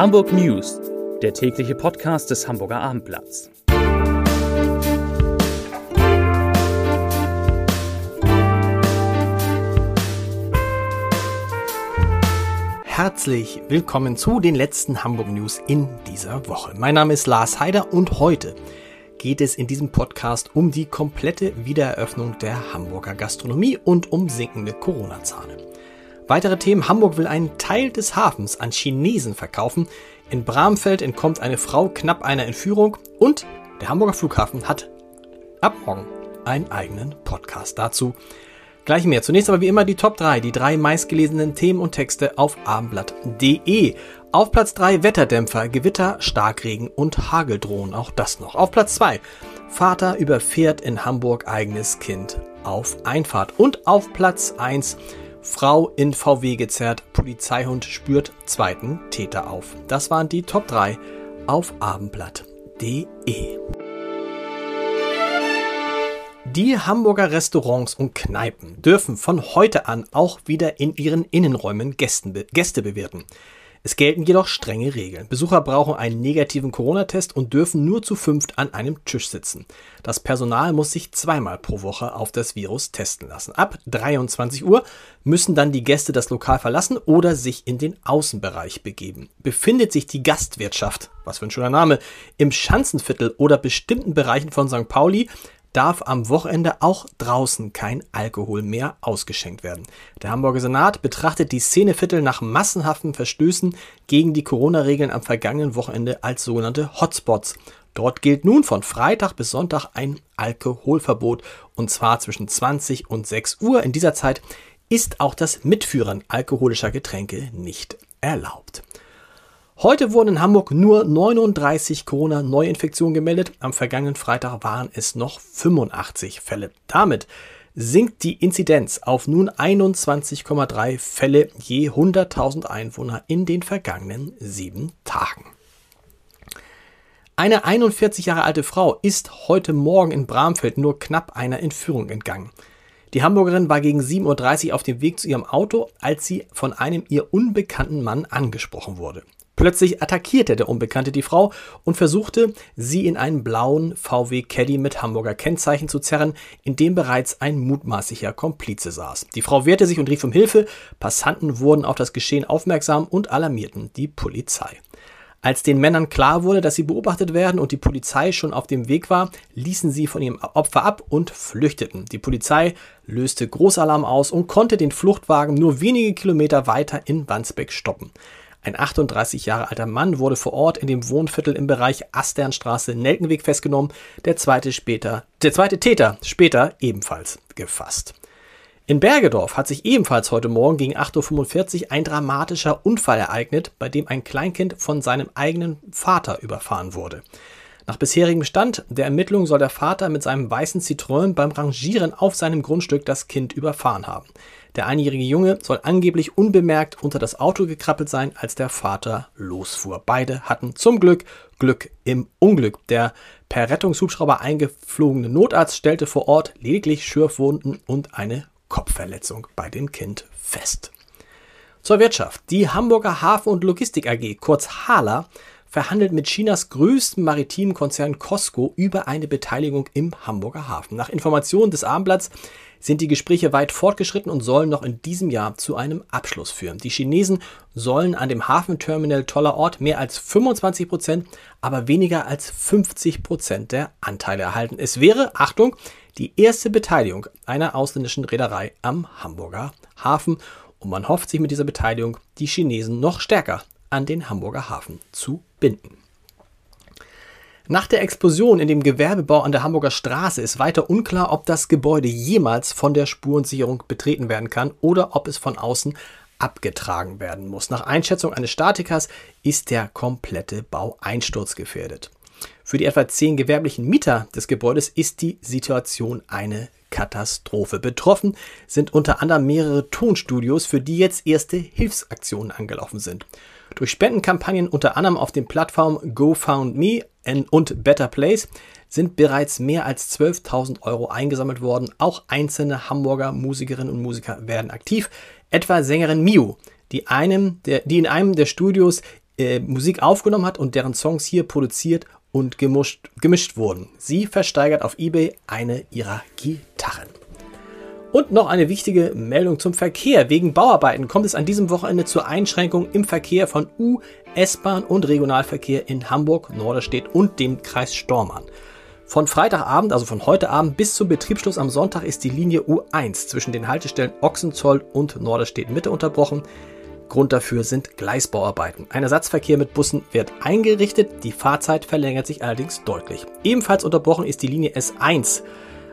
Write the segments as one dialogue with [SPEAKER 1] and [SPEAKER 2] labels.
[SPEAKER 1] Hamburg News, der tägliche Podcast des Hamburger Abendblatts.
[SPEAKER 2] Herzlich willkommen zu den letzten Hamburg News in dieser Woche. Mein Name ist Lars Heider und heute geht es in diesem Podcast um die komplette Wiedereröffnung der Hamburger Gastronomie und um sinkende Corona-Zahlen. Weitere Themen. Hamburg will einen Teil des Hafens an Chinesen verkaufen. In Bramfeld entkommt eine Frau knapp einer Entführung. Und der Hamburger Flughafen hat ab morgen einen eigenen Podcast dazu. Gleich mehr. Zunächst aber wie immer die Top 3, die drei meistgelesenen Themen und Texte auf abendblatt.de. Auf Platz 3 Wetterdämpfer, Gewitter, Starkregen und Hageldrohnen. Auch das noch. Auf Platz 2 Vater überfährt in Hamburg eigenes Kind auf Einfahrt. Und auf Platz 1 Frau in VW gezerrt, Polizeihund spürt zweiten Täter auf. Das waren die Top 3 auf abendblatt.de. Die Hamburger Restaurants und Kneipen dürfen von heute an auch wieder in ihren Innenräumen Gäste bewerten. Es gelten jedoch strenge Regeln. Besucher brauchen einen negativen Corona-Test und dürfen nur zu fünft an einem Tisch sitzen. Das Personal muss sich zweimal pro Woche auf das Virus testen lassen. Ab 23 Uhr müssen dann die Gäste das Lokal verlassen oder sich in den Außenbereich begeben. Befindet sich die Gastwirtschaft, was für ein schöner Name, im Schanzenviertel oder bestimmten Bereichen von St. Pauli, darf am Wochenende auch draußen kein Alkohol mehr ausgeschenkt werden. Der Hamburger Senat betrachtet die Szeneviertel nach massenhaften Verstößen gegen die Corona-Regeln am vergangenen Wochenende als sogenannte Hotspots. Dort gilt nun von Freitag bis Sonntag ein Alkoholverbot und zwar zwischen 20 und 6 Uhr. In dieser Zeit ist auch das Mitführen alkoholischer Getränke nicht erlaubt. Heute wurden in Hamburg nur 39 Corona-Neuinfektionen gemeldet. Am vergangenen Freitag waren es noch 85 Fälle. Damit sinkt die Inzidenz auf nun 21,3 Fälle je 100.000 Einwohner in den vergangenen sieben Tagen. Eine 41 Jahre alte Frau ist heute Morgen in Bramfeld nur knapp einer Entführung entgangen. Die Hamburgerin war gegen 7.30 Uhr auf dem Weg zu ihrem Auto, als sie von einem ihr unbekannten Mann angesprochen wurde. Plötzlich attackierte der Unbekannte die Frau und versuchte, sie in einen blauen VW Caddy mit Hamburger Kennzeichen zu zerren, in dem bereits ein mutmaßlicher Komplize saß. Die Frau wehrte sich und rief um Hilfe. Passanten wurden auf das Geschehen aufmerksam und alarmierten die Polizei. Als den Männern klar wurde, dass sie beobachtet werden und die Polizei schon auf dem Weg war, ließen sie von ihrem Opfer ab und flüchteten. Die Polizei löste Großalarm aus und konnte den Fluchtwagen nur wenige Kilometer weiter in Wandsbek stoppen. Ein 38 Jahre alter Mann wurde vor Ort in dem Wohnviertel im Bereich Asternstraße-Nelkenweg festgenommen, der zweite, später, der zweite Täter später ebenfalls gefasst. In Bergedorf hat sich ebenfalls heute Morgen gegen 8.45 Uhr ein dramatischer Unfall ereignet, bei dem ein Kleinkind von seinem eigenen Vater überfahren wurde. Nach bisherigem Stand der Ermittlung soll der Vater mit seinem weißen Citroën beim Rangieren auf seinem Grundstück das Kind überfahren haben. Der einjährige Junge soll angeblich unbemerkt unter das Auto gekrabbelt sein, als der Vater losfuhr. Beide hatten zum Glück Glück im Unglück. Der per Rettungshubschrauber eingeflogene Notarzt stellte vor Ort lediglich Schürfwunden und eine Kopfverletzung bei dem Kind fest. Zur Wirtschaft. Die Hamburger Hafen- und Logistik AG, kurz HALA, verhandelt mit Chinas größtem maritimen Konzern Costco über eine Beteiligung im Hamburger Hafen. Nach Informationen des Abendblatts sind die Gespräche weit fortgeschritten und sollen noch in diesem Jahr zu einem Abschluss führen. Die Chinesen sollen an dem Hafenterminal Toller Ort mehr als 25 Prozent, aber weniger als 50 Prozent der Anteile erhalten. Es wäre, Achtung, die erste Beteiligung einer ausländischen Reederei am Hamburger Hafen und man hofft sich mit dieser Beteiligung die Chinesen noch stärker an den Hamburger Hafen zu binden. Nach der Explosion in dem Gewerbebau an der Hamburger Straße ist weiter unklar, ob das Gebäude jemals von der Spurensicherung betreten werden kann oder ob es von außen abgetragen werden muss. Nach Einschätzung eines Statikers ist der komplette Bau einsturzgefährdet. Für die etwa zehn gewerblichen Mieter des Gebäudes ist die Situation eine Katastrophe. Betroffen sind unter anderem mehrere Tonstudios, für die jetzt erste Hilfsaktionen angelaufen sind. Durch Spendenkampagnen unter anderem auf den Plattformen GoFoundMe und Better Place sind bereits mehr als 12.000 Euro eingesammelt worden. Auch einzelne Hamburger Musikerinnen und Musiker werden aktiv. Etwa Sängerin Miu, die, einem der, die in einem der Studios äh, Musik aufgenommen hat und deren Songs hier produziert und gemischt, gemischt wurden. Sie versteigert auf eBay eine ihrer Gitarren. Und noch eine wichtige Meldung zum Verkehr. Wegen Bauarbeiten kommt es an diesem Wochenende zur Einschränkung im Verkehr von U, S-Bahn und Regionalverkehr in Hamburg, Norderstedt und dem Kreis Stormann. Von Freitagabend, also von heute Abend bis zum Betriebsschluss am Sonntag ist die Linie U1 zwischen den Haltestellen Ochsenzoll und Norderstedt Mitte unterbrochen. Grund dafür sind Gleisbauarbeiten. Ein Ersatzverkehr mit Bussen wird eingerichtet, die Fahrzeit verlängert sich allerdings deutlich. Ebenfalls unterbrochen ist die Linie S1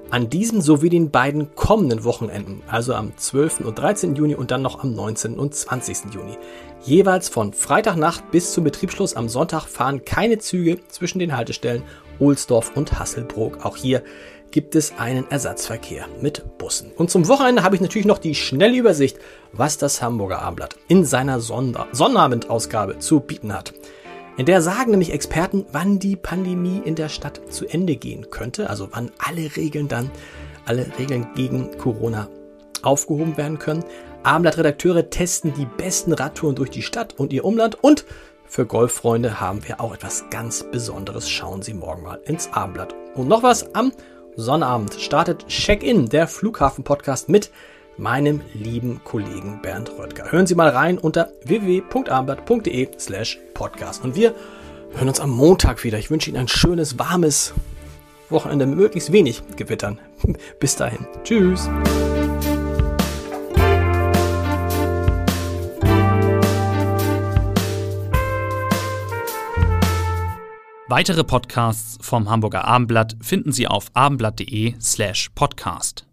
[SPEAKER 2] an diesem sowie den beiden kommenden Wochenenden, also am 12. und 13. Juni und dann noch am 19. und 20. Juni. Jeweils von Freitagnacht bis zum Betriebsschluss am Sonntag fahren keine Züge zwischen den Haltestellen Ohlsdorf und Hasselbrook. Auch hier gibt es einen Ersatzverkehr mit Bussen. Und zum Wochenende habe ich natürlich noch die schnelle Übersicht, was das Hamburger Abendblatt in seiner Sonder Sonnabendausgabe zu bieten hat. In der sagen nämlich Experten, wann die Pandemie in der Stadt zu Ende gehen könnte, also wann alle Regeln dann, alle Regeln gegen Corona aufgehoben werden können. Abendblatt-Redakteure testen die besten Radtouren durch die Stadt und ihr Umland und für Golffreunde haben wir auch etwas ganz Besonderes. Schauen Sie morgen mal ins Abendblatt. Und noch was, am Sonnabend startet Check-in, der Flughafen-Podcast mit meinem lieben Kollegen Bernd Röttger. Hören Sie mal rein unter www.abendblatt.de slash podcast. Und wir hören uns am Montag wieder. Ich wünsche Ihnen ein schönes, warmes Wochenende mit möglichst wenig Gewittern. Bis dahin. Tschüss.
[SPEAKER 1] Weitere Podcasts vom Hamburger Abendblatt finden Sie auf abendblatt.de slash podcast.